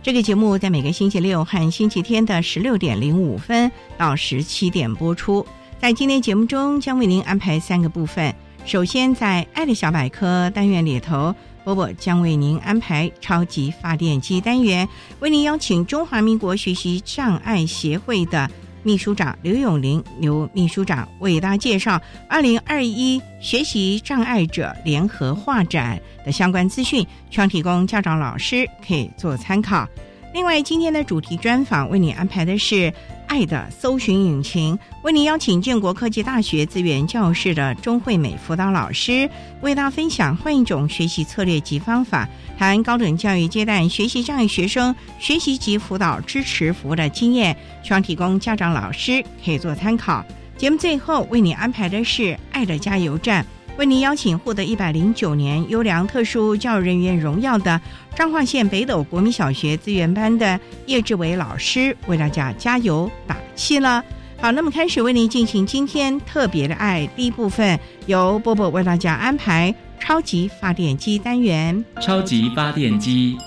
这个节目在每个星期六和星期天的十六点零五分到十七点播出。在今天节目中，将为您安排三个部分。首先，在“爱的小百科”单元里头，波波将为您安排超级发电机单元，为您邀请中华民国学习障碍协会的。秘书长刘永林，刘秘书长为大家介绍二零二一学习障碍者联合画展的相关资讯，希望提供家长、老师可以做参考。另外，今天的主题专访为你安排的是。爱的搜寻引擎为您邀请建国科技大学资源教室的钟惠美辅导老师，为大家分享换一种学习策略及方法，谈高等教育阶段学习障碍学生学习及辅导支持服务的经验，希望提供家长老师可以做参考。节目最后为你安排的是爱的加油站。为您邀请获得一百零九年优良特殊教育人员荣耀的彰化县北斗国民小学资源班的叶志伟老师，为大家加油打气了。好，那么开始为您进行今天特别的爱第一部分，由波波为大家安排超级发电机单元。超级发电机，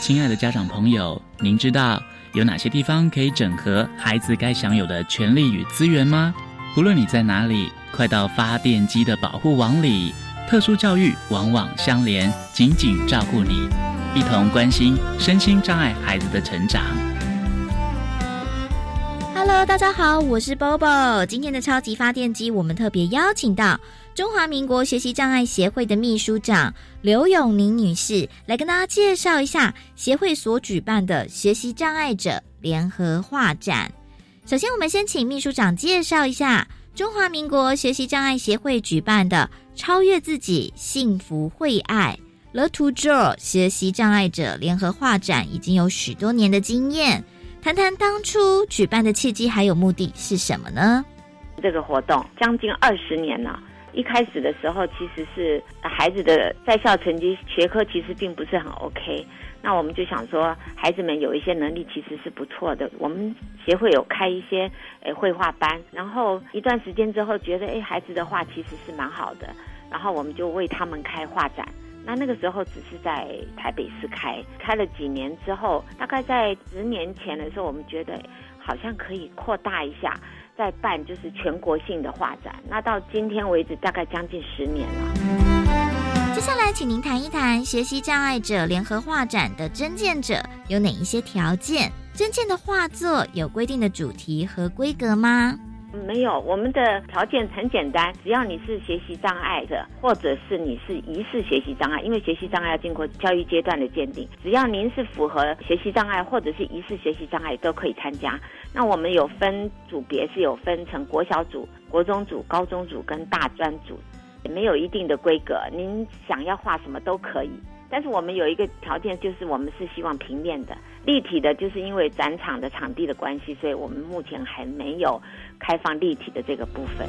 亲爱的家长朋友，您知道有哪些地方可以整合孩子该享有的权利与资源吗？无论你在哪里。快到发电机的保护网里，特殊教育网网相连，紧紧照顾你，一同关心身心障碍孩子的成长。Hello，大家好，我是 Bobo。今天的超级发电机，我们特别邀请到中华民国学习障碍协会的秘书长刘永宁女士，来跟大家介绍一下协会所举办的学习障碍者联合画展。首先，我们先请秘书长介绍一下。中华民国学习障碍协会举办的“超越自己，幸福会爱 ”The To Draw 学习障碍者联合画展已经有许多年的经验，谈谈当初举办的契机还有目的是什么呢？这个活动将近二十年了，一开始的时候其实是孩子的在校成绩学科其实并不是很 OK。那我们就想说，孩子们有一些能力其实是不错的。我们协会有开一些诶绘画班，然后一段时间之后，觉得诶孩子的画其实是蛮好的，然后我们就为他们开画展。那那个时候只是在台北市开，开了几年之后，大概在十年前的时候，我们觉得好像可以扩大一下，再办就是全国性的画展。那到今天为止，大概将近十年了。接下来，请您谈一谈学习障碍者联合画展的征件者有哪一些条件？征件的画作有规定的主题和规格吗？没有，我们的条件很简单，只要你是学习障碍者，或者是你是疑似学习障碍，因为学习障碍要经过教育阶段的鉴定，只要您是符合学习障碍或者是疑似学习障碍，都可以参加。那我们有分组别，是有分成国小组、国中组、高中组跟大专组。没有一定的规格，您想要画什么都可以。但是我们有一个条件，就是我们是希望平面的、立体的，就是因为展场的场地的关系，所以我们目前还没有开放立体的这个部分。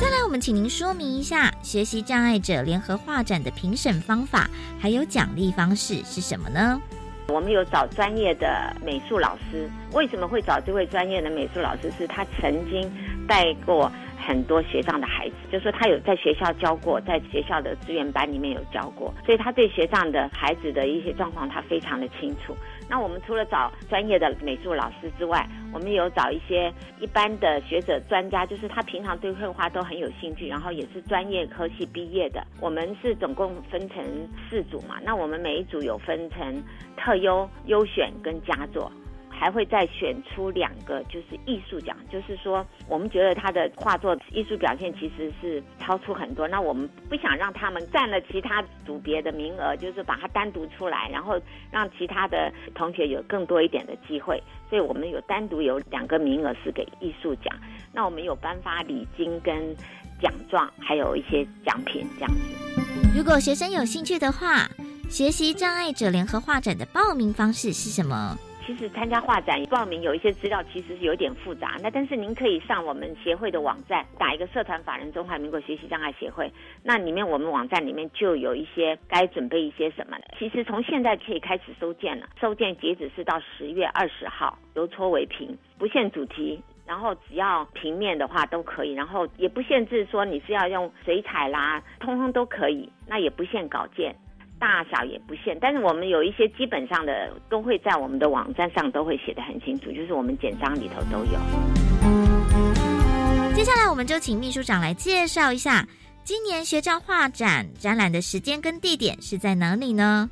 再来，我们请您说明一下学习障碍者联合画展的评审方法，还有奖励方式是什么呢？我们有找专业的美术老师，为什么会找这位专业的美术老师？是他曾经带过很多学长的孩子，就说他有在学校教过，在学校的资源班里面有教过，所以他对学长的孩子的一些状况他非常的清楚。那我们除了找专业的美术老师之外，我们有找一些一般的学者专家，就是他平常对绘画都很有兴趣，然后也是专业科系毕业的。我们是总共分成四组嘛，那我们每一组有分成特优、优选跟佳作。还会再选出两个，就是艺术奖，就是说我们觉得他的画作艺术表现其实是超出很多，那我们不想让他们占了其他组别的名额，就是把它单独出来，然后让其他的同学有更多一点的机会，所以我们有单独有两个名额是给艺术奖，那我们有颁发礼金跟奖状，还有一些奖品这样子。如果学生有兴趣的话，学习障碍者联合画展的报名方式是什么？其实参加画展报名有一些资料，其实是有点复杂。那但是您可以上我们协会的网站，打一个社团法人中华民国学习障碍协会，那里面我们网站里面就有一些该准备一些什么的。其实从现在可以开始收件了，收件截止是到十月二十号，由戳为平，不限主题，然后只要平面的话都可以，然后也不限制说你是要用水彩啦，通通都可以，那也不限稿件。大小也不限，但是我们有一些基本上的都会在我们的网站上都会写的很清楚，就是我们简章里头都有。接下来我们就请秘书长来介绍一下今年学障画展展览的时间跟地点是在哪里呢？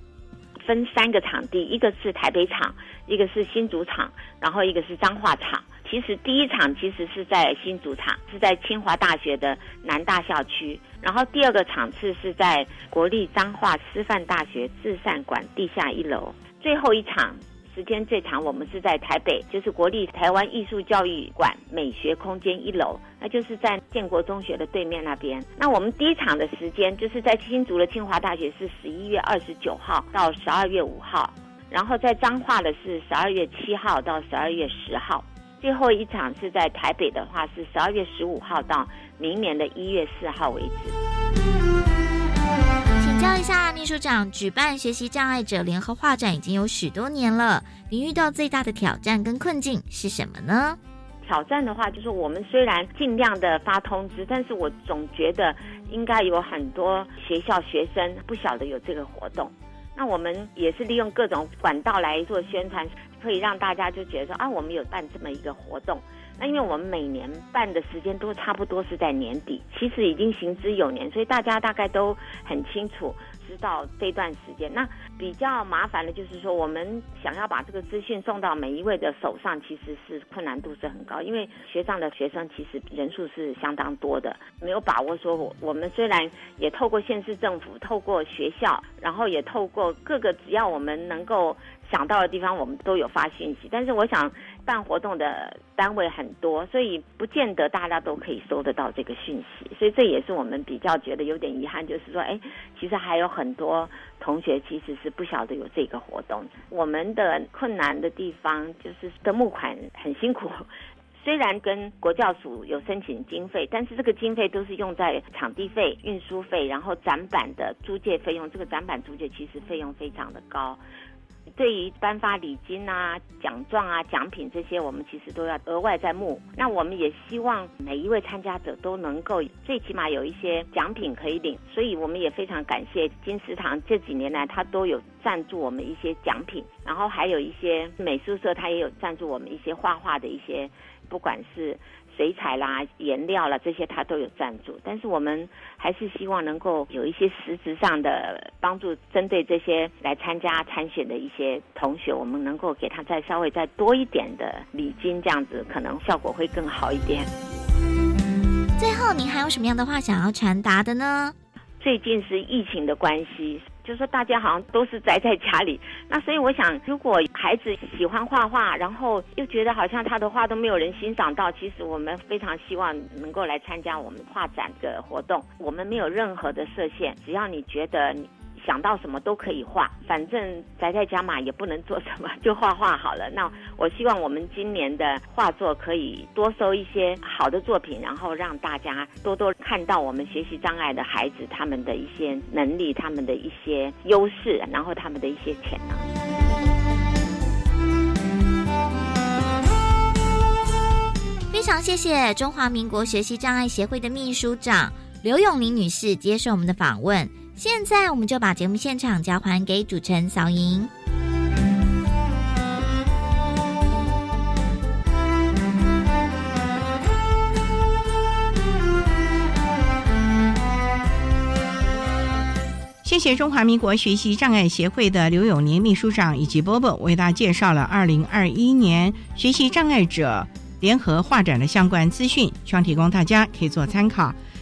分三个场地，一个是台北场，一个是新竹场，然后一个是彰化场。其实第一场其实是在新竹场，是在清华大学的南大校区。然后第二个场次是在国立彰化师范大学至善馆地下一楼。最后一场时间最长，我们是在台北，就是国立台湾艺术教育馆美学空间一楼，那就是在建国中学的对面那边。那我们第一场的时间就是在新竹的清华大学是十一月二十九号到十二月五号，然后在彰化的是十二月七号到十二月十号。最后一场是在台北的话，是十二月十五号到明年的一月四号为止。请教一下秘书长，举办学习障碍者联合画展已经有许多年了，您遇到最大的挑战跟困境是什么呢？挑战的话，就是我们虽然尽量的发通知，但是我总觉得应该有很多学校学生不晓得有这个活动。那我们也是利用各种管道来做宣传。可以让大家就觉得说啊，我们有办这么一个活动。那因为我们每年办的时间都差不多是在年底，其实已经行之有年，所以大家大概都很清楚。知道这段时间，那比较麻烦的就是说，我们想要把这个资讯送到每一位的手上，其实是困难度是很高，因为学上的学生其实人数是相当多的，没有把握说，我我们虽然也透过县市政府、透过学校，然后也透过各个只要我们能够想到的地方，我们都有发讯息，但是我想。办活动的单位很多，所以不见得大家都可以收得到这个讯息，所以这也是我们比较觉得有点遗憾，就是说，哎，其实还有很多同学其实是不晓得有这个活动。我们的困难的地方就是的募款很辛苦，虽然跟国教署有申请经费，但是这个经费都是用在场地费、运输费，然后展板的租借费用。这个展板租借其实费用非常的高。对于颁发礼金啊、奖状啊、奖品这些，我们其实都要额外再募。那我们也希望每一位参加者都能够最起码有一些奖品可以领，所以我们也非常感谢金石堂这几年来，他都有赞助我们一些奖品，然后还有一些美术社，他也有赞助我们一些画画的一些，不管是。水彩啦、颜料啦，这些他都有赞助，但是我们还是希望能够有一些实质上的帮助，针对这些来参加参选的一些同学，我们能够给他再稍微再多一点的礼金，这样子可能效果会更好一点。最后，您还有什么样的话想要传达的呢？最近是疫情的关系。就是说，大家好像都是宅在家里，那所以我想，如果孩子喜欢画画，然后又觉得好像他的画都没有人欣赏到，其实我们非常希望能够来参加我们画展的活动。我们没有任何的设限，只要你觉得你。想到什么都可以画，反正宅在家嘛，也不能做什么，就画画好了。那我希望我们今年的画作可以多收一些好的作品，然后让大家多多看到我们学习障碍的孩子他们的一些能力、他们的一些优势，然后他们的一些潜能。非常谢谢中华民国学习障碍协会的秘书长刘永玲女士接受我们的访问。现在我们就把节目现场交还给主持人小莹。谢谢中华民国学习障碍协会的刘永年秘书长以及波波为大家介绍了二零二一年学习障碍者联合画展的相关资讯，希望提供大家可以做参考。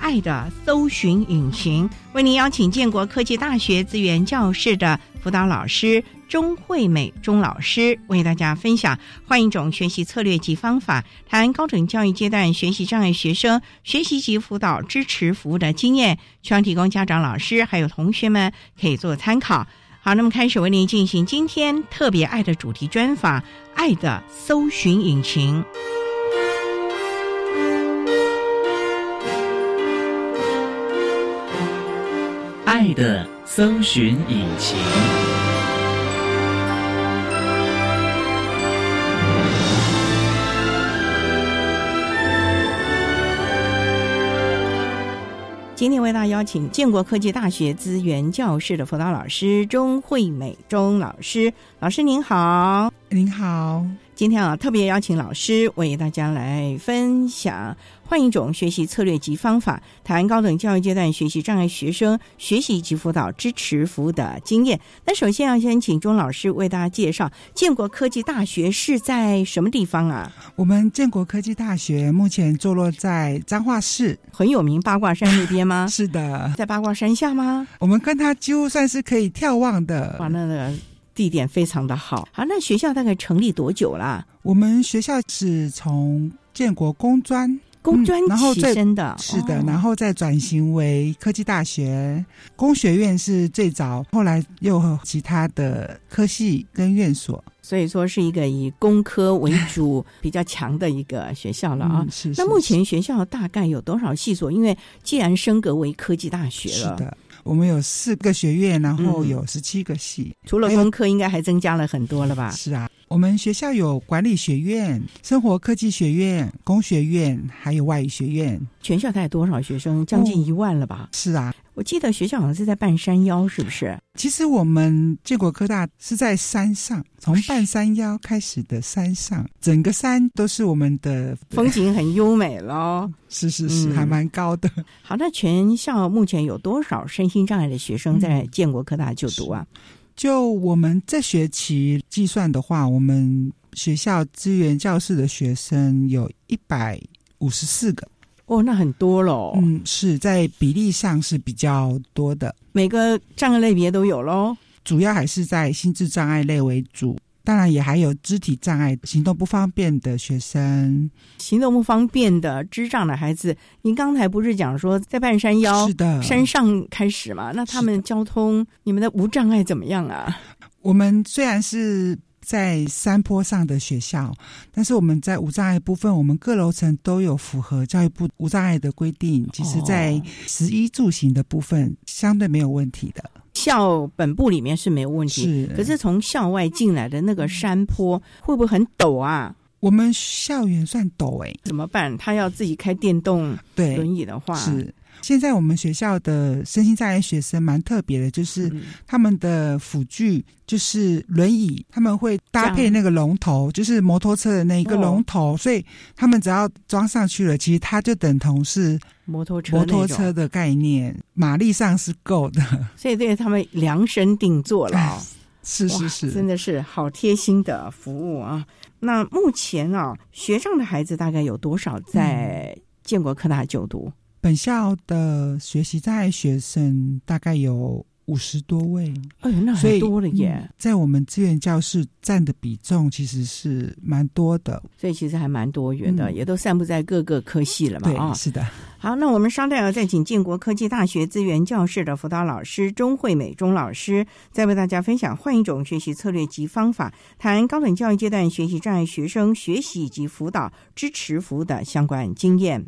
爱的搜寻引擎，为您邀请建国科技大学资源教室的辅导老师钟惠美钟老师，为大家分享换一种学习策略及方法，谈高等教育阶段学习障碍学生学习及辅导支持服务的经验，希望提供家长、老师还有同学们可以做参考。好，那么开始为您进行今天特别爱的主题专访，爱的搜寻引擎。爱的搜寻引擎。今天为大家邀请建国科技大学资源教室的辅导老师钟惠美钟老师，老师您好，您好。今天啊，特别邀请老师为大家来分享换一种学习策略及方法，谈高等教育阶段学习障碍学生学习及辅导支持服务的经验。那首先要先请钟老师为大家介绍建国科技大学是在什么地方啊？我们建国科技大学目前坐落在彰化市，很有名八卦山那边吗？是的，在八卦山下吗？我们跟它几乎算是可以眺望的。哇，那个。地点非常的好，好，那学校大概成立多久啦？我们学校是从建国工专工专起身的，是的，然后再转型为科技大学工学院是最早，后来又和其他的科系跟院所，所以说是一个以工科为主比较强的一个学校了啊。是，那目前学校大概有多少系所？因为既然升格为科技大学了，是的。我们有四个学院，然后有十七个系，除了功课，应该还增加了很多了吧？是啊，我们学校有管理学院、生活科技学院、工学院，还有外语学院。全校大概多少学生？将近一万了吧？是啊。我记得学校好像是在半山腰，是不是？其实我们建国科大是在山上，从半山腰开始的山上，整个山都是我们的风景很优美喽。是是是，还蛮高的。好，那全校目前有多少身心障碍的学生在建国科大就读啊？就我们这学期计算的话，我们学校资源教室的学生有一百五十四个。哦，那很多喽。嗯，是在比例上是比较多的。每个障碍类别都有喽，主要还是在心智障碍类为主，当然也还有肢体障碍、行动不方便的学生。行动不方便的智障的孩子，您刚才不是讲说在半山腰是的山上开始嘛？那他们交通，你们的无障碍怎么样啊？我们虽然是。在山坡上的学校，但是我们在无障碍部分，我们各楼层都有符合教育部无障碍的规定。其实，在食衣住行的部分，相对没有问题的。校本部里面是没有问题，是。可是从校外进来的那个山坡，会不会很陡啊？我们校园算陡哎，怎么办？他要自己开电动轮椅的话，是。现在我们学校的身心障碍学生蛮特别的，就是他们的辅具就是轮椅，他们会搭配那个龙头，就是摩托车的那一个龙头，所以他们只要装上去了，其实它就等同是摩托车摩托车的概念，马力上是够的，所以对他们量身定做了，是是是，真的是好贴心的服务啊！那目前啊，学上的孩子大概有多少在建国科大就读？本校的学习障碍学生大概有五十多位，哎呦，那很多了耶！在我们资源教室占的比重其实是蛮多的，所以其实还蛮多元的，也都散布在各个科系了嘛。对，是的。好，那我们稍待要再请建国科技大学资源教室的辅导老师钟惠美钟老师，再为大家分享换一种学习策略及方法，谈高等教育阶段学习障碍学生学习以及辅导支持服务的相关经验。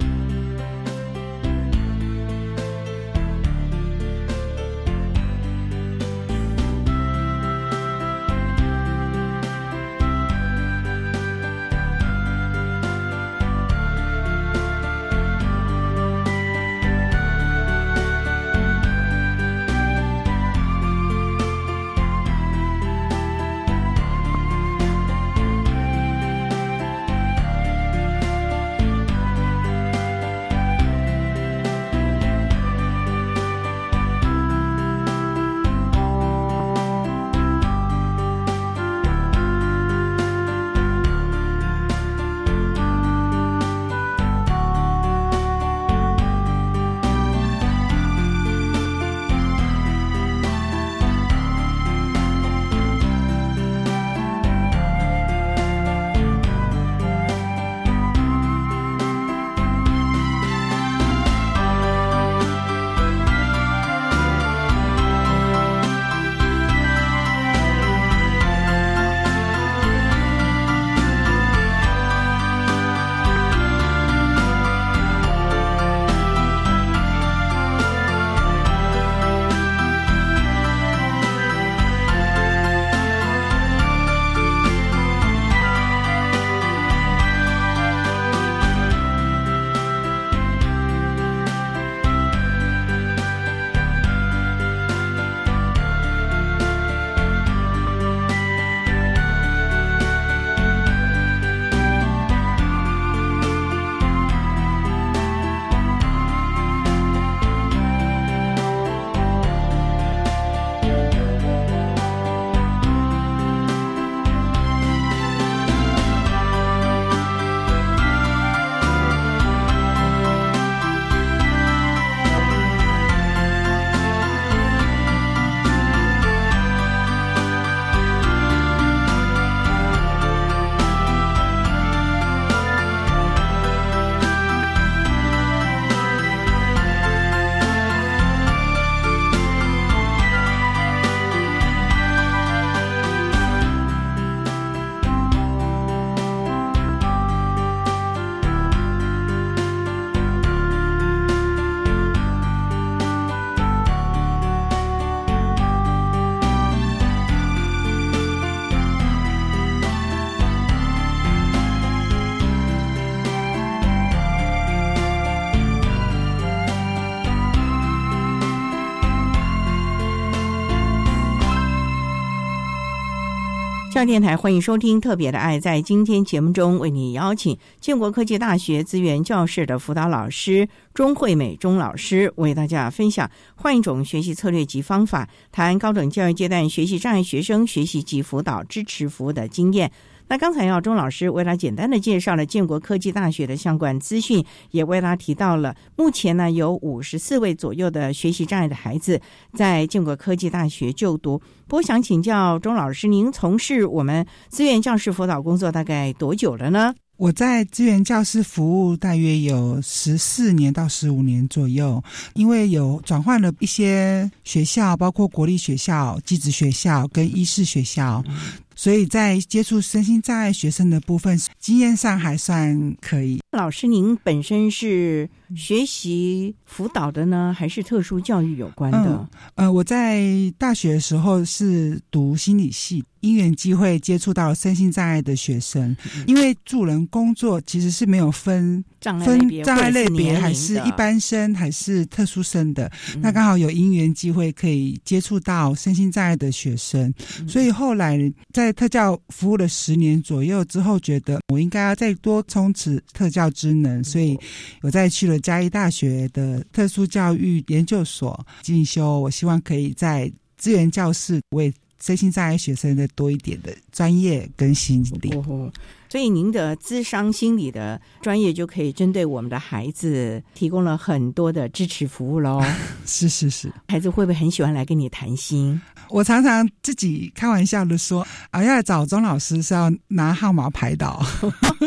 电台欢迎收听《特别的爱》。在今天节目中，为你邀请建国科技大学资源教室的辅导老师钟惠美钟老师，为大家分享换一种学习策略及方法，谈高等教育阶段学习障碍学生学习及辅导支持服务的经验。那刚才要钟老师为他简单的介绍了建国科技大学的相关资讯，也为他提到了目前呢有五十四位左右的学习障碍的孩子在建国科技大学就读。我想请教钟老师，您从事我们资源教师辅导工作大概多久了呢？我在资源教师服务大约有十四年到十五年左右，因为有转换了一些学校，包括国立学校、技职学校跟医师学校。所以在接触身心障碍学生的部分，经验上还算可以。老师，您本身是学习辅导的呢，还是特殊教育有关的？呃，我在大学的时候是读心理系，因缘机会接触到身心障碍的学生。因为助人工作其实是没有分障碍分障碍类别，还是一般生还是特殊生的。那刚好有因缘机会可以接触到身心障碍的学生，所以后来在特教服务了十年左右之后，觉得我应该要再多充实特教职能，所以我再去了嘉义大学的特殊教育研究所进修。我希望可以在资源教室为身心障碍学生的多一点的专业跟心理。所以您的咨商心理的专业就可以针对我们的孩子提供了很多的支持服务喽。是是是，孩子会不会很喜欢来跟你谈心？我常常自己开玩笑的说，啊，要找钟老师是要拿号码牌的。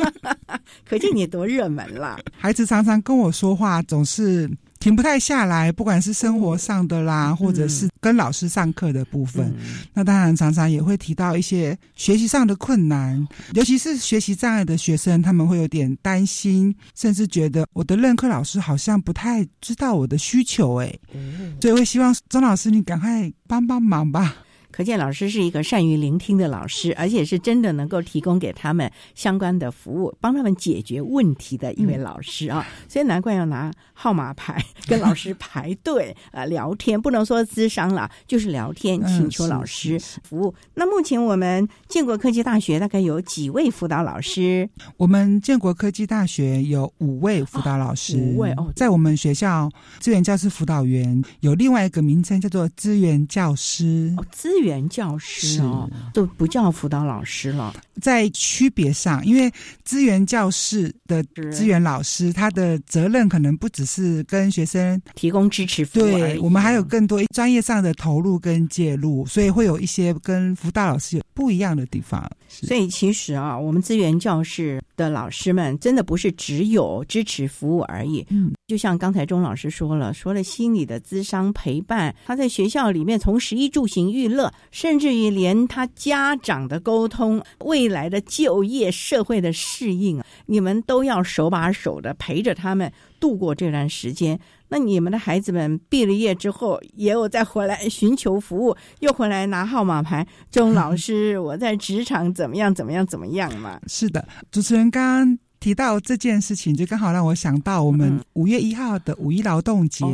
可见你多热门了。孩子常常跟我说话，总是。停不太下来，不管是生活上的啦，或者是跟老师上课的部分，那当然常常也会提到一些学习上的困难，尤其是学习障碍的学生，他们会有点担心，甚至觉得我的任课老师好像不太知道我的需求，哎，所以会希望钟老师你赶快帮帮忙吧。可见老师是一个善于聆听的老师，而且是真的能够提供给他们相关的服务，帮他们解决问题的一位老师啊！所以难怪要拿号码牌跟老师排队啊聊天，不能说咨商了，就是聊天，请求老师服务。那目前我们建国科技大学大概有几位辅导老师？我们建国科技大学有五位辅导老师，五位哦，在我们学校资源教师辅导员有另外一个名称叫做资源教师哦，资源。原教师哦，都不叫辅导老师了。在区别上，因为资源教室的资源老师，他的责任可能不只是跟学生提供支持服务，对我们还有更多专业上的投入跟介入，所以会有一些跟辅导老师有不一样的地方。所以其实啊，我们资源教室的老师们真的不是只有支持服务而已。嗯，就像刚才钟老师说了，说了心理的咨商陪伴，他在学校里面从食衣住行娱乐。甚至于连他家长的沟通、未来的就业、社会的适应，你们都要手把手的陪着他们度过这段时间。那你们的孩子们毕了业之后，也有再回来寻求服务，又回来拿号码牌。钟老师，我在职场怎么样？怎么样？怎么样嘛？是的，主持人刚刚。提到这件事情，就刚好让我想到我们五月一号的五一劳动节。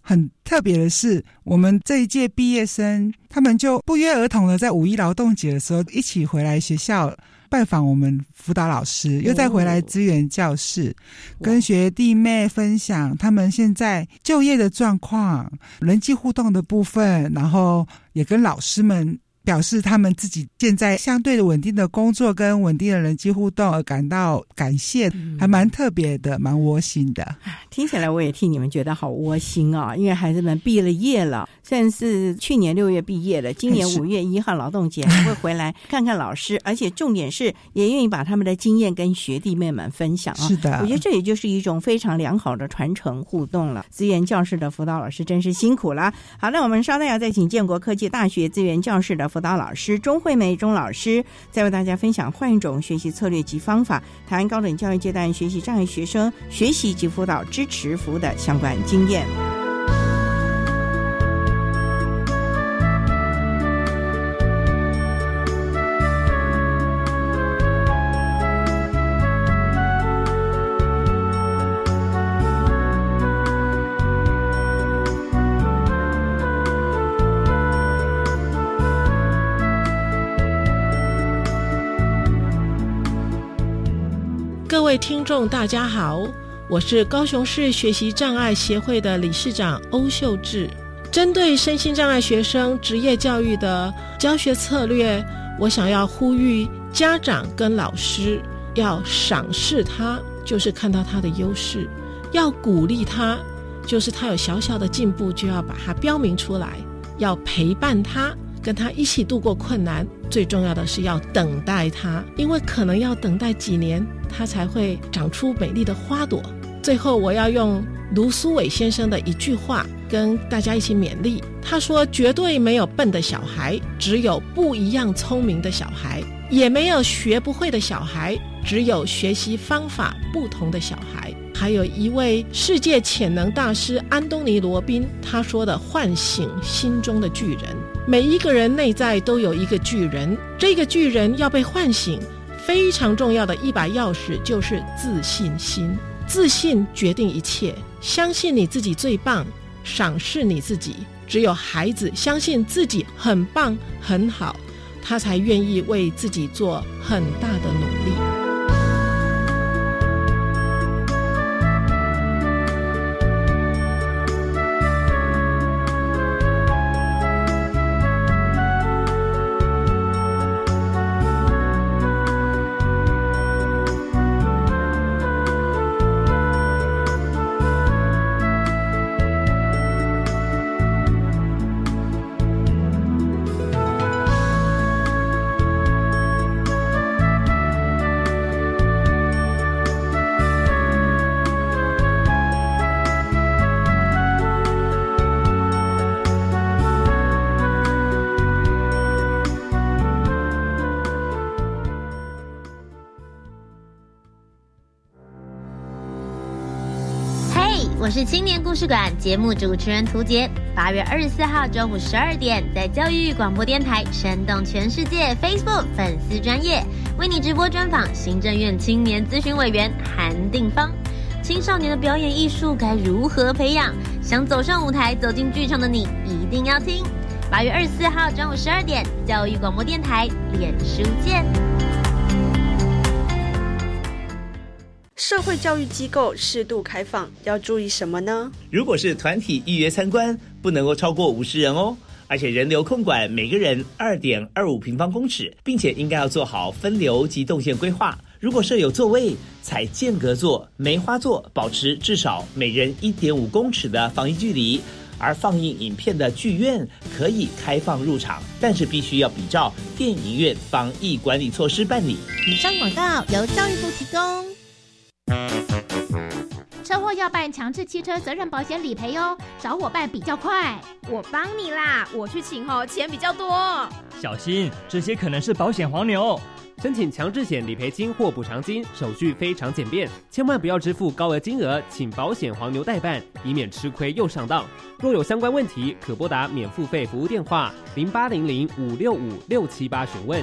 很特别的是，我们这一届毕业生，他们就不约而同的在五一劳动节的时候，一起回来学校拜访我们辅导老师，又再回来支援教室，跟学弟妹分享他们现在就业的状况、人际互动的部分，然后也跟老师们。表示他们自己现在相对的稳定的工作跟稳定的人际互动而感到感谢，还蛮特别的，蛮窝心的。听起来我也替你们觉得好窝心啊！因为孩子们毕了业了，算是去年六月毕业了，今年五 月一号劳动节还会回来看看老师，而且重点是也愿意把他们的经验跟学弟妹们分享啊。是的，我觉得这也就是一种非常良好的传承互动了。资源教室的辅导老师真是辛苦了。好，那我们稍待要再请建国科技大学资源教室的。辅导老师钟慧梅钟老师再为大家分享换一种学习策略及方法，台湾高等教育阶段学习障碍学生学习及辅导支持服务的相关经验。大家好，我是高雄市学习障碍协会的理事长欧秀智。针对身心障碍学生职业教育的教学策略，我想要呼吁家长跟老师要赏识他，就是看到他的优势；要鼓励他，就是他有小小的进步，就要把它标明出来；要陪伴他。跟他一起度过困难，最重要的是要等待它，因为可能要等待几年，它才会长出美丽的花朵。最后，我要用卢苏伟先生的一句话跟大家一起勉励。他说：“绝对没有笨的小孩，只有不一样聪明的小孩；也没有学不会的小孩，只有学习方法不同的小孩。”还有一位世界潜能大师安东尼罗宾，他说的：“唤醒心中的巨人。”每一个人内在都有一个巨人，这个巨人要被唤醒，非常重要的一把钥匙就是自信心。自信决定一切，相信你自己最棒，赏识你自己。只有孩子相信自己很棒很好，他才愿意为自己做很大的努力。事馆节目主持人涂杰。八月二十四号中午十二点，在教育广播电台生动全世界 Facebook 粉丝专业为你直播专访行政院青年咨询委员韩定芳。青少年的表演艺术该如何培养？想走上舞台、走进剧场的你，一定要听。八月二十四号中午十二点，教育广播电台脸书见。社会教育机构适度开放，要注意什么呢？如果是团体预约参观，不能够超过五十人哦，而且人流控管每个人二点二五平方公尺，并且应该要做好分流及动线规划。如果设有座位，采间隔座、梅花座，保持至少每人一点五公尺的防疫距离。而放映影片的剧院可以开放入场，但是必须要比照电影院防疫管理措施办理。以上广告由教育部提供。车祸要办强制汽车责任保险理赔哦，找我办比较快。我帮你啦，我去请哦，钱比较多。小心，这些可能是保险黄牛。申请强制险理赔金或补偿金，手续非常简便，千万不要支付高额金额，请保险黄牛代办，以免吃亏又上当。若有相关问题，可拨打免付费服务电话零八零零五六五六七八询问。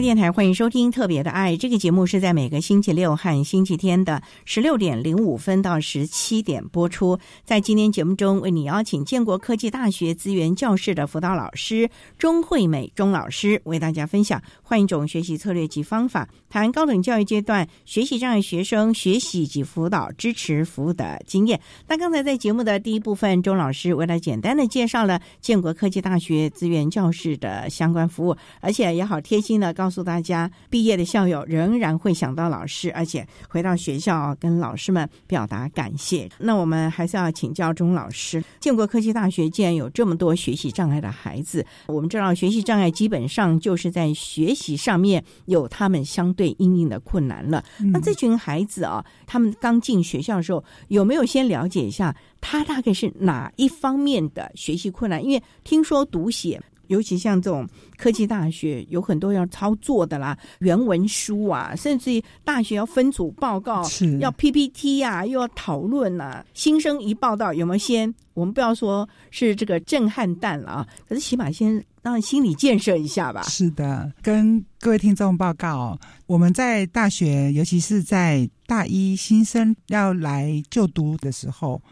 电台欢迎收听《特别的爱》这个节目，是在每个星期六和星期天的十六点零五分到十七点播出。在今天节目中，为你邀请建国科技大学资源教室的辅导老师钟惠美钟老师，为大家分享换一种学习策略及方法，谈高等教育阶段学习障碍学生学习及辅导支持服务的经验。那刚才在节目的第一部分，钟老师为了简单的介绍了建国科技大学资源教室的相关服务，而且也好贴心的告诉。大家毕业的校友仍然会想到老师，而且回到学校跟老师们表达感谢。那我们还是要请教钟老师，建国科技大学既然有这么多学习障碍的孩子，我们知道学习障碍基本上就是在学习上面有他们相对应应的困难了。那这群孩子啊，他们刚进学校的时候，有没有先了解一下他大概是哪一方面的学习困难？因为听说读写。尤其像这种科技大学，有很多要操作的啦，原文书啊，甚至于大学要分组报告，要 PPT 啊，又要讨论啊。新生一报道，有没有先？我们不要说是这个震撼弹了啊，可是起码先让心理建设一下吧。是的，跟各位听众报告，我们在大学，尤其是在大一新生要来就读的时候。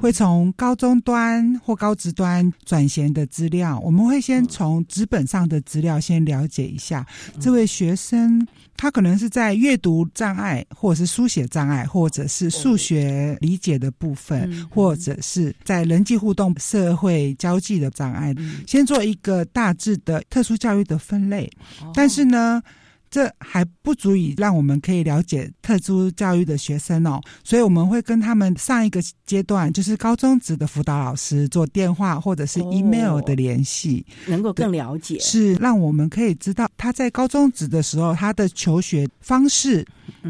会从高中端或高职端转衔的资料，我们会先从纸本上的资料先了解一下这位学生，他可能是在阅读障碍，或者是书写障碍，或者是数学理解的部分，或者是在人际互动、社会交际的障碍，先做一个大致的特殊教育的分类。但是呢？这还不足以让我们可以了解特殊教育的学生哦，所以我们会跟他们上一个阶段，就是高中职的辅导老师做电话或者是 email 的联系，能够更了解，是让我们可以知道他在高中职的时候他的求学方式，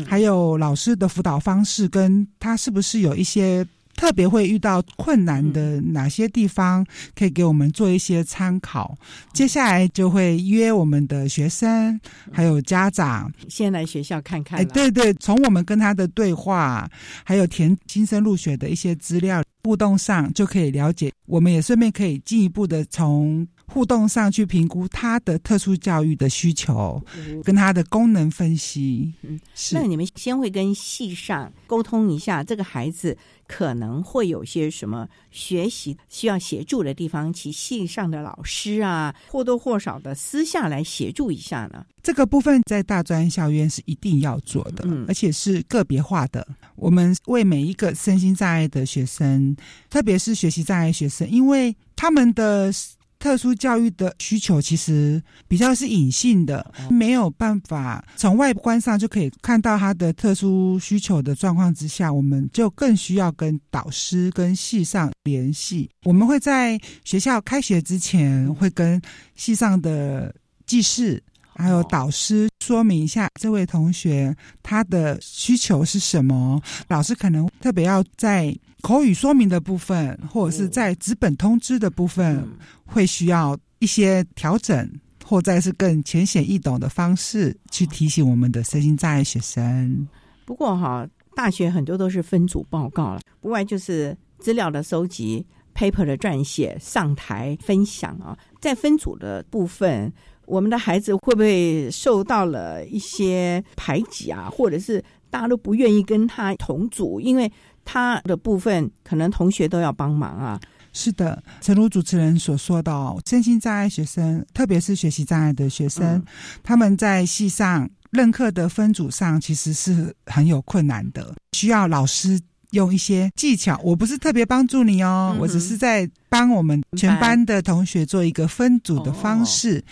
还有老师的辅导方式，跟他是不是有一些。特别会遇到困难的哪些地方，可以给我们做一些参考。接下来就会约我们的学生还有家长先来学校看看。哎，对对，从我们跟他的对话，还有填新生入学的一些资料互动上，就可以了解。我们也顺便可以进一步的从。互动上去评估他的特殊教育的需求，跟他的功能分析。嗯，是那你们先会跟系上沟通一下，这个孩子可能会有些什么学习需要协助的地方，其系上的老师啊，或多或少的私下来协助一下呢？这个部分在大专校院是一定要做的，而且是个别化的。我们为每一个身心障碍的学生，特别是学习障碍学生，因为他们的。特殊教育的需求其实比较是隐性的，没有办法从外观上就可以看到他的特殊需求的状况之下，我们就更需要跟导师跟系上联系。我们会在学校开学之前，会跟系上的技师还有导师说明一下这位同学他的需求是什么，老师可能特别要在。口语说明的部分，或者是在纸本通知的部分，会需要一些调整，或者是更浅显易懂的方式去提醒我们的身心障碍学生。不过哈，大学很多都是分组报告了，不外就是资料的收集、paper 的撰写、上台分享啊。在分组的部分，我们的孩子会不会受到了一些排挤啊？或者是大家都不愿意跟他同组，因为？他的部分可能同学都要帮忙啊。是的，诚如主持人所说的哦，身心障碍学生，特别是学习障碍的学生，他们在系上任课的分组上，其实是很有困难的，需要老师用一些技巧。我不是特别帮助你哦，我只是在帮我们全班的同学做一个分组的方式，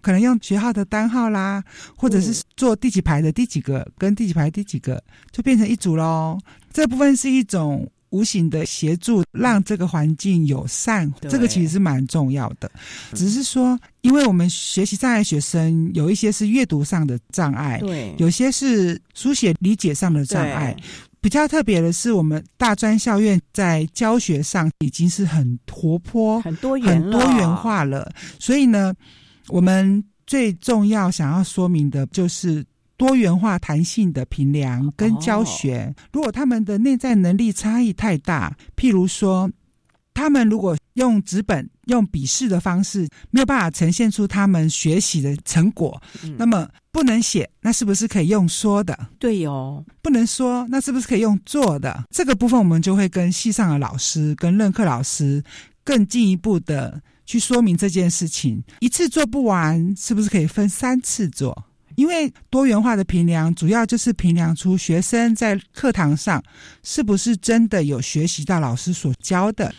可能用学号的单号啦，或者是做第几排的第几个跟第几排第几个，就变成一组喽。这部分是一种无形的协助，让这个环境友善，这个其实是蛮重要的。只是说，因为我们学习障碍学生有一些是阅读上的障碍，对，有些是书写理解上的障碍。比较特别的是，我们大专校院在教学上已经是很活泼、很多元、很多元化了。所以呢，我们最重要想要说明的就是。多元化、弹性的评量跟教学，如果他们的内在能力差异太大，譬如说，他们如果用纸本、用笔试的方式，没有办法呈现出他们学习的成果，那么不能写，那是不是可以用说的？对哦，不能说，那是不是可以用做的？这个部分我们就会跟系上的老师、跟任课老师更进一步的去说明这件事情。一次做不完，是不是可以分三次做？因为多元化的评量，主要就是评量出学生在课堂上是不是真的有学习到老师所教的。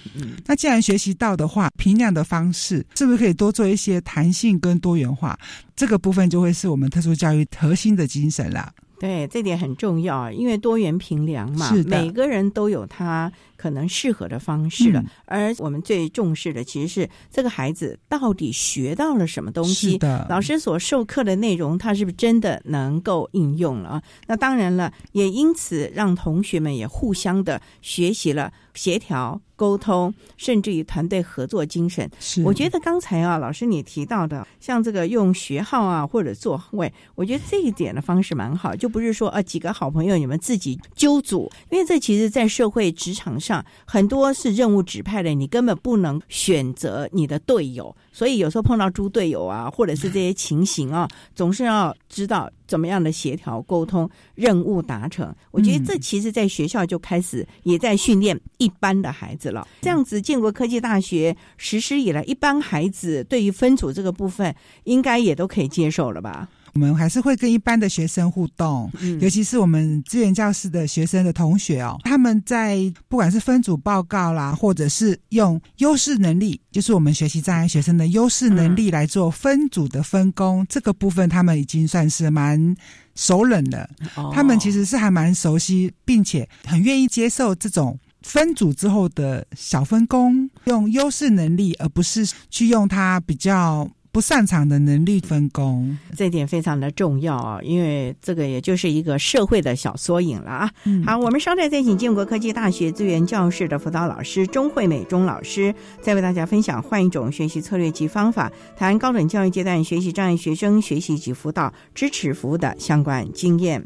那既然学习到的话，评量的方式是不是可以多做一些弹性跟多元化？这个部分就会是我们特殊教育核心的精神了。对，这点很重要，因为多元评量嘛，每个人都有他。可能适合的方式了，而我们最重视的其实是这个孩子到底学到了什么东西。老师所授课的内容，他是不是真的能够应用了？那当然了，也因此让同学们也互相的学习了协调、沟通，甚至于团队合作精神。是，我觉得刚才啊，老师你提到的，像这个用学号啊或者座位，我觉得这一点的方式蛮好，就不是说啊几个好朋友你们自己揪组，因为这其实在社会职场。上很多是任务指派的，你根本不能选择你的队友，所以有时候碰到猪队友啊，或者是这些情形啊，总是要知道怎么样的协调沟通，任务达成。我觉得这其实在学校就开始也在训练一般的孩子了。这样子，建国科技大学实施以来，一般孩子对于分组这个部分，应该也都可以接受了吧？我们还是会跟一般的学生互动，尤其是我们资源教室的学生的同学哦，他们在不管是分组报告啦，或者是用优势能力，就是我们学习障碍学生的优势能力来做分组的分工，这个部分他们已经算是蛮熟稔的。他们其实是还蛮熟悉，并且很愿意接受这种分组之后的小分工，用优势能力，而不是去用他比较。不擅长的能力分工，这点非常的重要啊，因为这个也就是一个社会的小缩影了啊。好，我们稍待再请建国科技大学资源教室的辅导老师钟惠美钟老师，再为大家分享换一种学习策略及方法，谈高等教育阶段学习障碍学生学习及辅导支持服务的相关经验。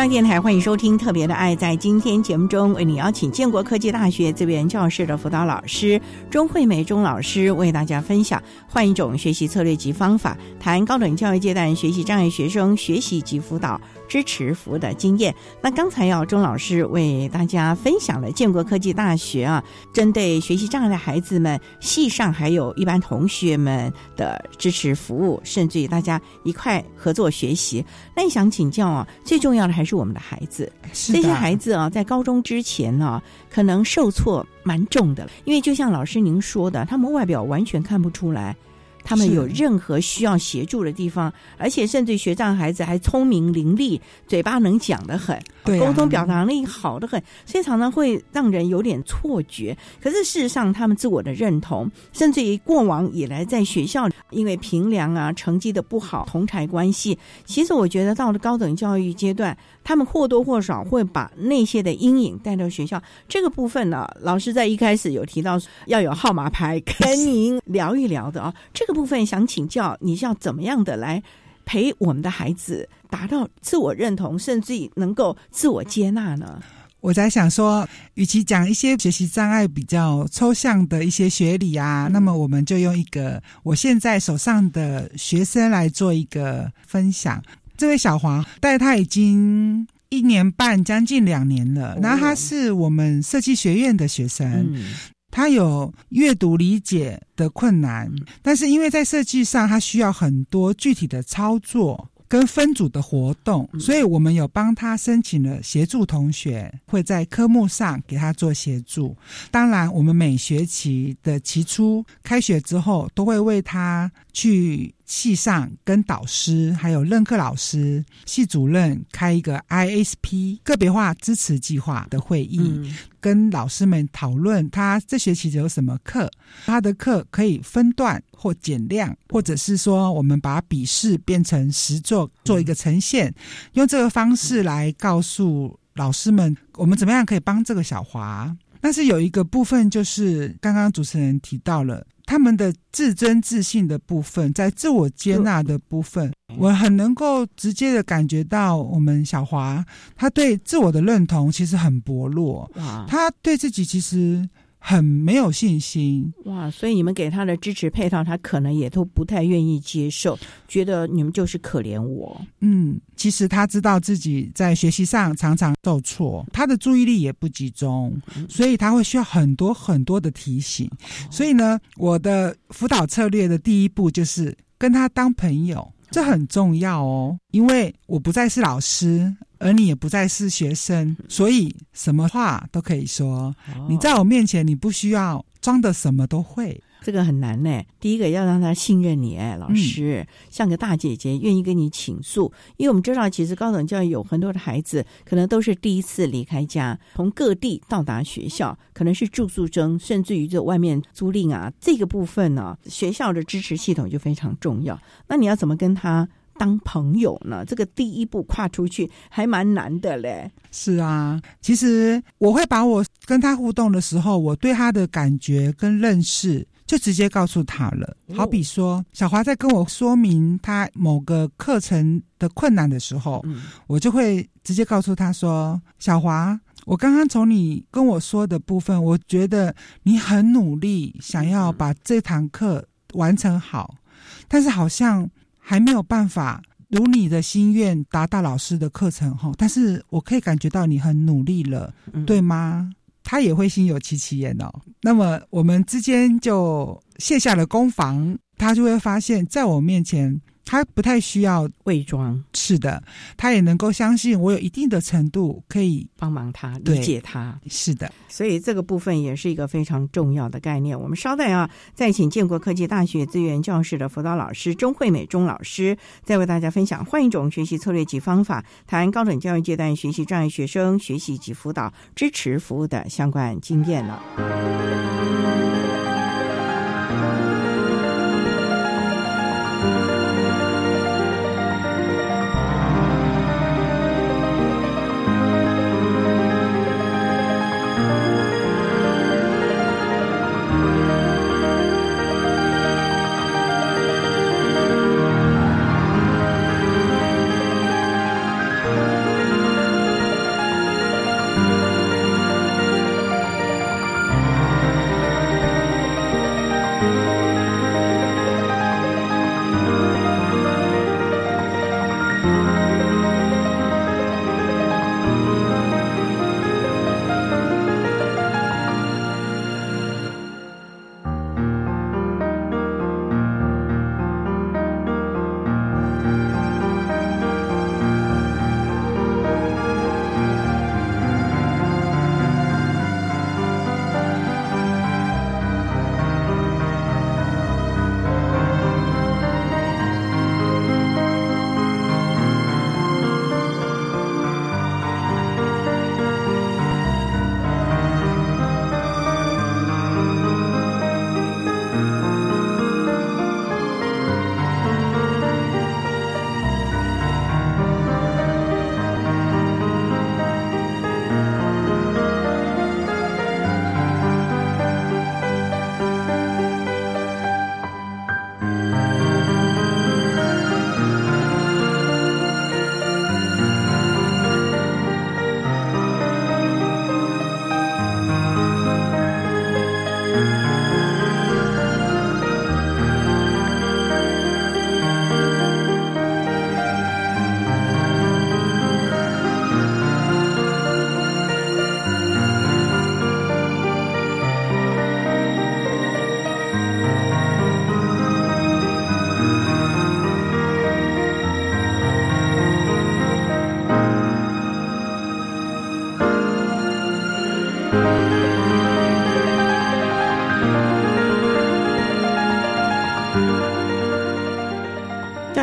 中央电台欢迎收听《特别的爱》。在今天节目中，为你邀请建国科技大学资源教室的辅导老师钟惠美钟老师，为大家分享换一种学习策略及方法，谈高等教育阶段学习障碍学生学习及辅导。支持服务的经验。那刚才要钟老师为大家分享了建国科技大学啊，针对学习障碍的孩子们，系上还有一般同学们的支持服务，甚至于大家一块合作学习。那想请教啊，最重要的还是我们的孩子，这些孩子啊，在高中之前呢，可能受挫蛮重的，因为就像老师您说的，他们外表完全看不出来。他们有任何需要协助的地方，而且甚至学障孩子还聪明伶俐，嘴巴能讲得很，沟通表达能力好得很，所以常常会让人有点错觉。可是事实上，他们自我的认同，甚至于过往以来在学校因为平凉啊、成绩的不好、同台关系，其实我觉得到了高等教育阶段。他们或多或少会把那些的阴影带到学校。这个部分呢，老师在一开始有提到要有号码牌跟您聊一聊的啊。这个部分想请教，你是要怎么样的来陪我们的孩子达到自我认同，甚至于能够自我接纳呢？我在想说，与其讲一些学习障碍比较抽象的一些学理啊，那么我们就用一个我现在手上的学生来做一个分享。这位小黄，但他已经一年半，将近两年了。然后他是我们设计学院的学生，他有阅读理解的困难，但是因为在设计上，他需要很多具体的操作。跟分组的活动，所以我们有帮他申请了协助同学，会在科目上给他做协助。当然，我们每学期的期初开学之后，都会为他去系上跟导师还有任课老师、系主任开一个 ISP 个别化支持计划的会议。跟老师们讨论他这学期有什么课，他的课可以分段或减量，或者是说我们把笔试变成实作做一个呈现，用这个方式来告诉老师们我们怎么样可以帮这个小华。但是有一个部分就是刚刚主持人提到了。他们的自尊自信的部分，在自我接纳的部分，我很能够直接的感觉到，我们小华他对自我的认同其实很薄弱，他对自己其实。很没有信心哇！所以你们给他的支持配套，他可能也都不太愿意接受，觉得你们就是可怜我。嗯，其实他知道自己在学习上常常受挫，他的注意力也不集中，所以他会需要很多很多的提醒。所以呢，我的辅导策略的第一步就是跟他当朋友。这很重要哦，因为我不再是老师，而你也不再是学生，所以什么话都可以说。你在我面前，你不需要装的什么都会。这个很难呢。第一个要让他信任你，哎，老师像个大姐姐，愿意跟你倾诉。因为我们知道，其实高等教育有很多的孩子，可能都是第一次离开家，从各地到达学校，可能是住宿生，甚至于这外面租赁啊，这个部分呢，学校的支持系统就非常重要。那你要怎么跟他当朋友呢？这个第一步跨出去还蛮难的嘞。是啊，其实我会把我跟他互动的时候，我对他的感觉跟认识。就直接告诉他了。好比说，小华在跟我说明他某个课程的困难的时候，我就会直接告诉他说：“小华，我刚刚从你跟我说的部分，我觉得你很努力，想要把这堂课完成好，但是好像还没有办法如你的心愿达到老师的课程哈，但是我可以感觉到你很努力了，对吗？”他也会心有戚戚焉哦。那么我们之间就卸下了攻防，他就会发现，在我面前。他不太需要伪装，是的，他也能够相信我有一定的程度可以帮忙他理解他，是的，所以这个部分也是一个非常重要的概念。我们稍待啊，再请建国科技大学资源教室的辅导老师钟惠美钟老师，再为大家分享换一种学习策略及方法，谈高等教育阶段学习障碍学生学习及辅导支持服务的相关经验了。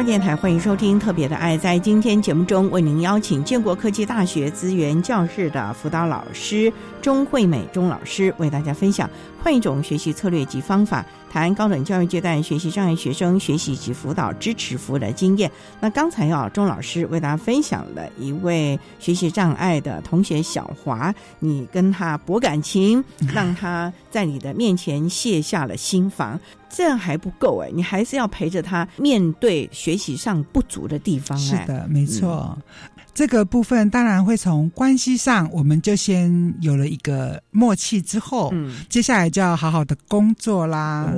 电台，欢迎收听《特别的爱》。在今天节目中，为您邀请建国科技大学资源教室的辅导老师钟惠美钟老师，为大家分享换一种学习策略及方法，谈高等教育阶段学习障碍学生学习及辅导支持服务的经验。那刚才啊，钟老师为大家分享了一位学习障碍的同学小华，你跟他博感情，让他在你的面前卸下了心防。这样还不够哎，你还是要陪着他面对学习上不足的地方。是的，没错。这个部分当然会从关系上，我们就先有了一个默契之后，嗯，接下来就要好好的工作啦。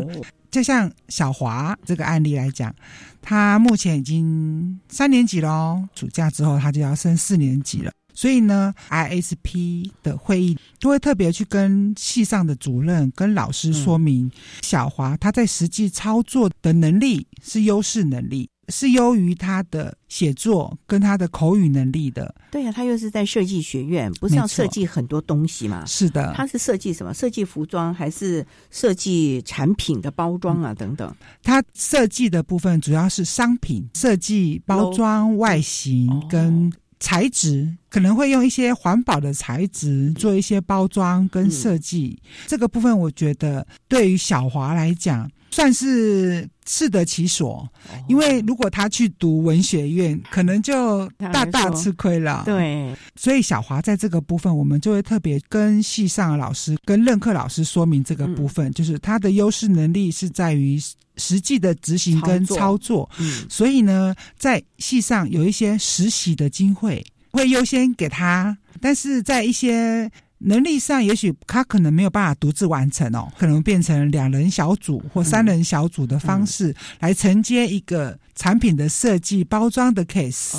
就像小华这个案例来讲，他目前已经三年级喽，暑假之后他就要升四年级了。所以呢，ISP 的会议都会特别去跟系上的主任、跟老师说明，小华他在实际操作的能力是优势能力，是优于他的写作跟他的口语能力的。对呀，他又是在设计学院，不是要设计很多东西嘛？是的，他是设计什么？设计服装还是设计产品的包装啊？等等。他设计的部分主要是商品设计、包装、外形跟。材质可能会用一些环保的材质做一些包装跟设计，这个部分我觉得对于小华来讲算是适得其所，因为如果他去读文学院，可能就大大吃亏了。对，所以小华在这个部分，我们就会特别跟系上的老师、跟任课老师说明这个部分，就是他的优势能力是在于。实际的执行跟操作，所以呢，在系上有一些实习的机会，会优先给他，但是在一些。能力上，也许他可能没有办法独自完成哦，可能变成两人小组或三人小组的方式来承接一个产品的设计、包装的 case，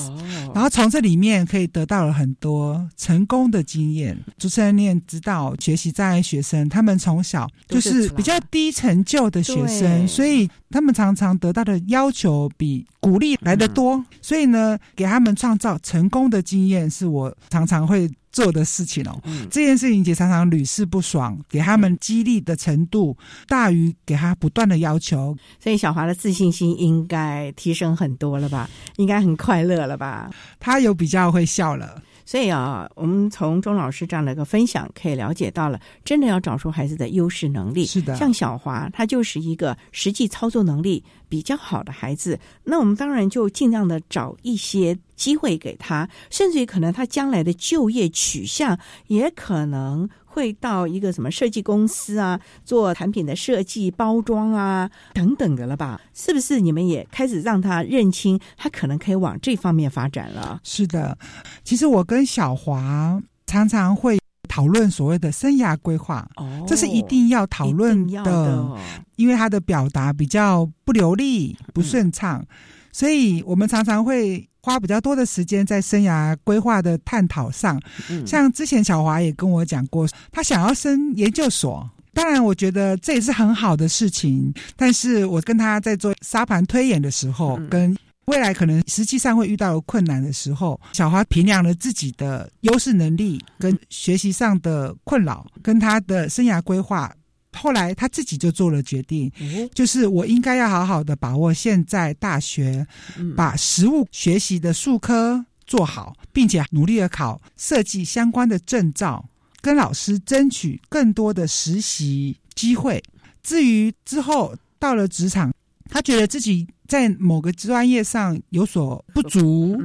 然后从这里面可以得到了很多成功的经验。主持人你也知道，学习障碍学生他们从小就是比较低成就的学生，所以他们常常得到的要求比鼓励来的多，所以呢，给他们创造成功的经验是我常常会。做的事情哦，这件事情也常常屡试不爽，给他们激励的程度大于给他不断的要求，所以小华的自信心应该提升很多了吧？应该很快乐了吧？他有比较会笑了。所以啊，我们从钟老师这样的一个分享，可以了解到了，真的要找出孩子的优势能力。是的，像小华，他就是一个实际操作能力比较好的孩子。那我们当然就尽量的找一些机会给他，甚至于可能他将来的就业取向也可能。会到一个什么设计公司啊，做产品的设计、包装啊等等的了吧？是不是你们也开始让他认清，他可能可以往这方面发展了？是的，其实我跟小华常常会讨论所谓的生涯规划，哦，这是一定要讨论的，因为他的表达比较不流利、不顺畅，所以我们常常会。花比较多的时间在生涯规划的探讨上，像之前小华也跟我讲过，他想要升研究所。当然，我觉得这也是很好的事情。但是我跟他在做沙盘推演的时候，跟未来可能实际上会遇到困难的时候，小华评量了自己的优势能力跟学习上的困扰，跟他的生涯规划。后来他自己就做了决定，就是我应该要好好的把握现在大学，把实务学习的术科做好，并且努力的考设计相关的证照，跟老师争取更多的实习机会。至于之后到了职场，他觉得自己在某个专业上有所不足，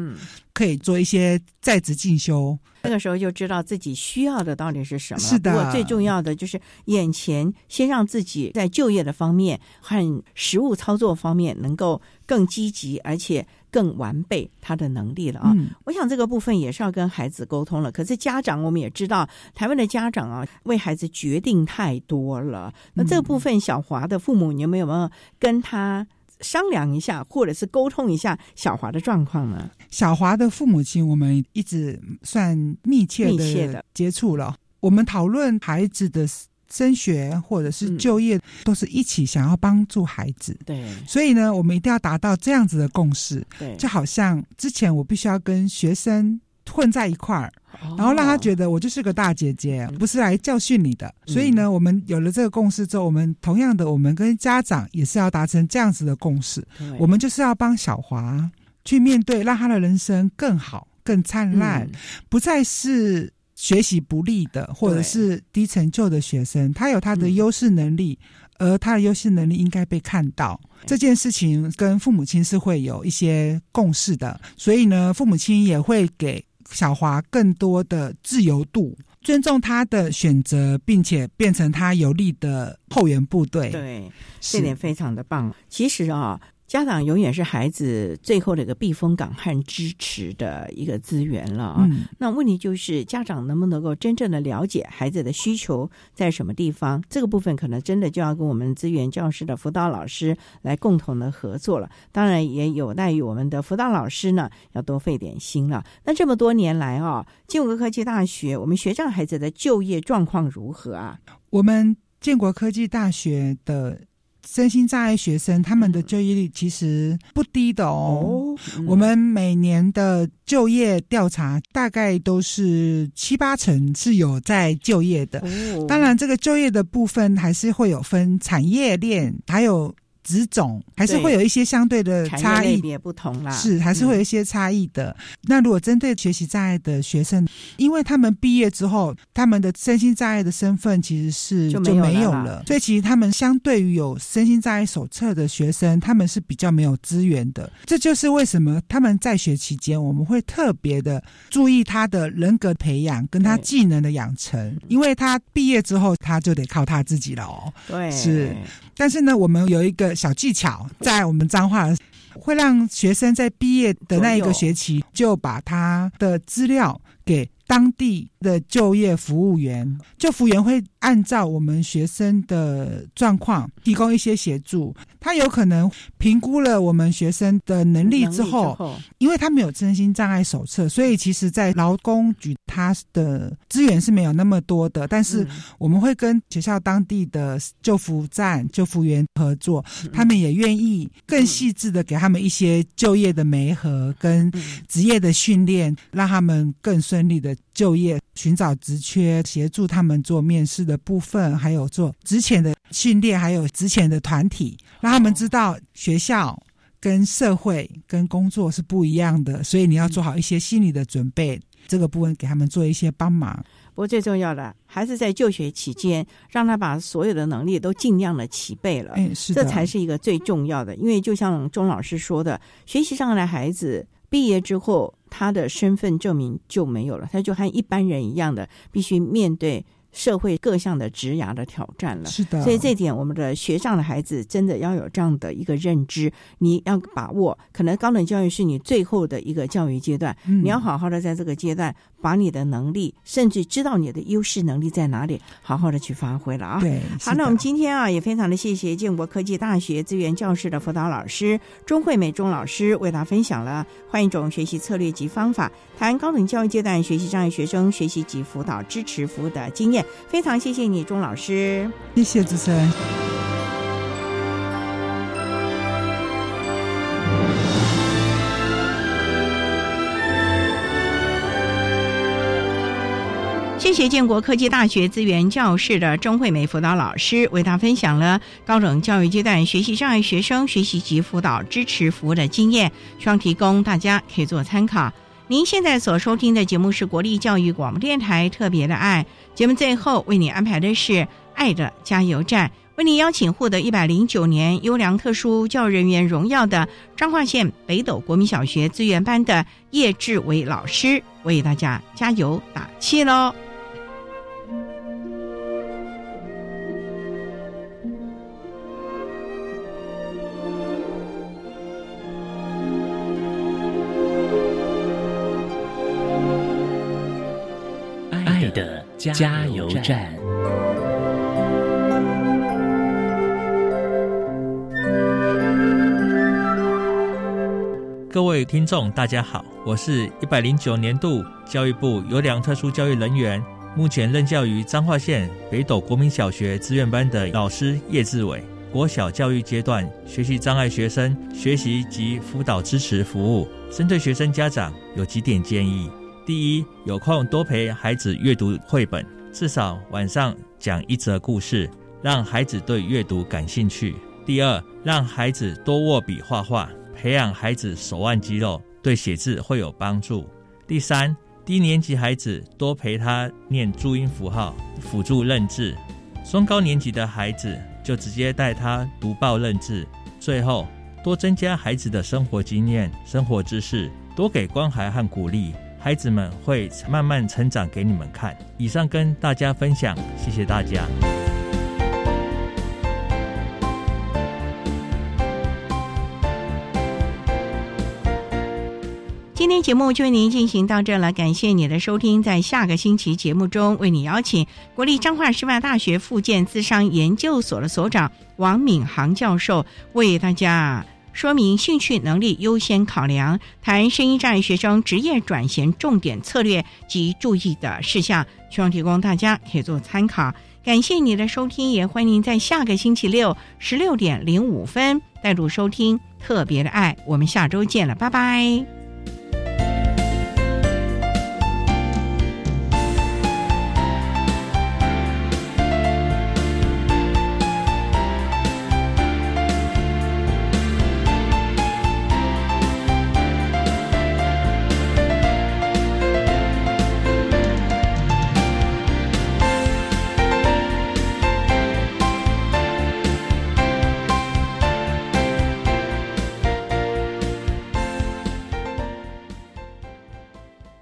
可以做一些在职进修。那个时候就知道自己需要的到底是什么。是的，不过最重要的就是眼前先让自己在就业的方面和实务操作方面能够更积极，而且更完备他的能力了啊！我想这个部分也是要跟孩子沟通了。可是家长我们也知道，台湾的家长啊，为孩子决定太多了。那这个部分，小华的父母，你们有没有跟他？商量一下，或者是沟通一下小华的状况呢？小华的父母亲，我们一直算密切的接触了。我们讨论孩子的升学或者是就业，都是一起想要帮助孩子。对，所以呢，我们一定要达到这样子的共识。对，就好像之前我必须要跟学生混在一块儿，然后让他觉得我就是个大姐姐，不是来教训你的。所以呢，我们有了这个共识之后，我们同样的，我们跟家长也是要达成这样子的共识。我们就是要帮小华去面对，让他的人生更好、更灿烂，不再是学习不利的或者是低成就的学生。他有他的优势能力，而他的优势能力应该被看到。这件事情跟父母亲是会有一些共识的，所以呢，父母亲也会给。小华更多的自由度，尊重他的选择，并且变成他有力的后援部队。对，这点非常的棒。其实啊。家长永远是孩子最后的一个避风港和支持的一个资源了啊。那问题就是，家长能不能够真正的了解孩子的需求在什么地方？这个部分可能真的就要跟我们资源教师的辅导老师来共同的合作了。当然，也有待于我们的辅导老师呢，要多费点心了。那这么多年来啊，建国科技大学，我们学长孩子的就业状况如何啊？我们建国科技大学的。身心障碍学生，他们的就业率其实不低的哦。我们每年的就业调查大概都是七八成是有在就业的。当然，这个就业的部分还是会有分产业链，还有。职种还是会有一些相对的差异，也不同啦。是，还是会有一些差异的。那如果针对学习障碍的学生，因为他们毕业之后，他们的身心障碍的身份其实是就没有了，所以其实他们相对于有身心障碍手册的学生，他们是比较没有资源的。这就是为什么他们在学期间，我们会特别的注意他的人格培养跟他技能的养成，因为他毕业之后，他就得靠他自己了哦。对，是。但是呢，我们有一个小技巧，在我们彰化，会让学生在毕业的那一个学期，就把他的资料给当地的就业服务员，就服务员会按照我们学生的状况提供一些协助。他有可能评估了我们学生的能力之后，因为他没有身心障碍手册，所以其实，在劳工局他的资源是没有那么多的。但是我们会跟学校当地的救服站救服员合作，他们也愿意更细致的给他们一些就业的媒合跟职业的训练，让他们更顺利的就业。寻找职缺，协助他们做面试的部分，还有做职前的训练，还有职前的团体，让他们知道学校跟社会跟工作是不一样的，所以你要做好一些心理的准备。这个部分给他们做一些帮忙。不过最重要的还是在就学期间，让他把所有的能力都尽量的齐备了，这才是一个最重要的。因为就像钟老师说的，学习上的孩子。毕业之后，他的身份证明就没有了，他就和一般人一样的，必须面对社会各项的职涯的挑战了。是的，所以这点，我们的学上的孩子真的要有这样的一个认知，你要把握，可能高等教育是你最后的一个教育阶段，你要好好的在这个阶段。把你的能力，甚至知道你的优势能力在哪里，好好的去发挥了啊！对，好，那我们今天啊，也非常的谢谢建国科技大学资源教室的辅导老师钟慧美钟老师，为大家分享了换一种学习策略及方法，谈高等教育阶段学习障碍学生学习及辅导支持服务的经验。非常谢谢你，钟老师，谢谢主持人。谢谢建国科技大学资源教室的钟惠美辅导老师，为大家分享了高等教育阶段学习障碍学生学习及辅导支持服务的经验，希望提供大家可以做参考。您现在所收听的节目是国立教育广播电台特别的爱节目，最后为你安排的是爱的加油站，为您邀请获得一百零九年优良特殊教育人员荣耀的彰化县北斗国民小学资源班的叶志伟老师，为大家加油打气喽！加油站。各位听众，大家好，我是一百零九年度教育部优良特殊教育人员，目前任教于彰化县北斗国民小学资源班的老师叶志伟。国小教育阶段学习障碍学生学习及辅导支持服务，针对学生家长有几点建议。第一，有空多陪孩子阅读绘本，至少晚上讲一则故事，让孩子对阅读感兴趣。第二，让孩子多握笔画画，培养孩子手腕肌肉，对写字会有帮助。第三，低年级孩子多陪他念注音符号，辅助认字。中高年级的孩子就直接带他读报认字。最后，多增加孩子的生活经验、生活知识，多给关怀和鼓励，孩子们会慢慢成长给你们看。以上跟大家分享，谢谢大家。今天节目就为您进行到这了，感谢你的收听。在下个星期节目中，为你邀请国立彰化师范大学附件资商研究所的所长王敏航教授，为大家说明兴趣能力优先考量，谈生一战学生职业转型重点策略及注意的事项，希望提供大家可以做参考。感谢你的收听，也欢迎在下个星期六十六点零五分再度收听特别的爱。我们下周见了，拜拜。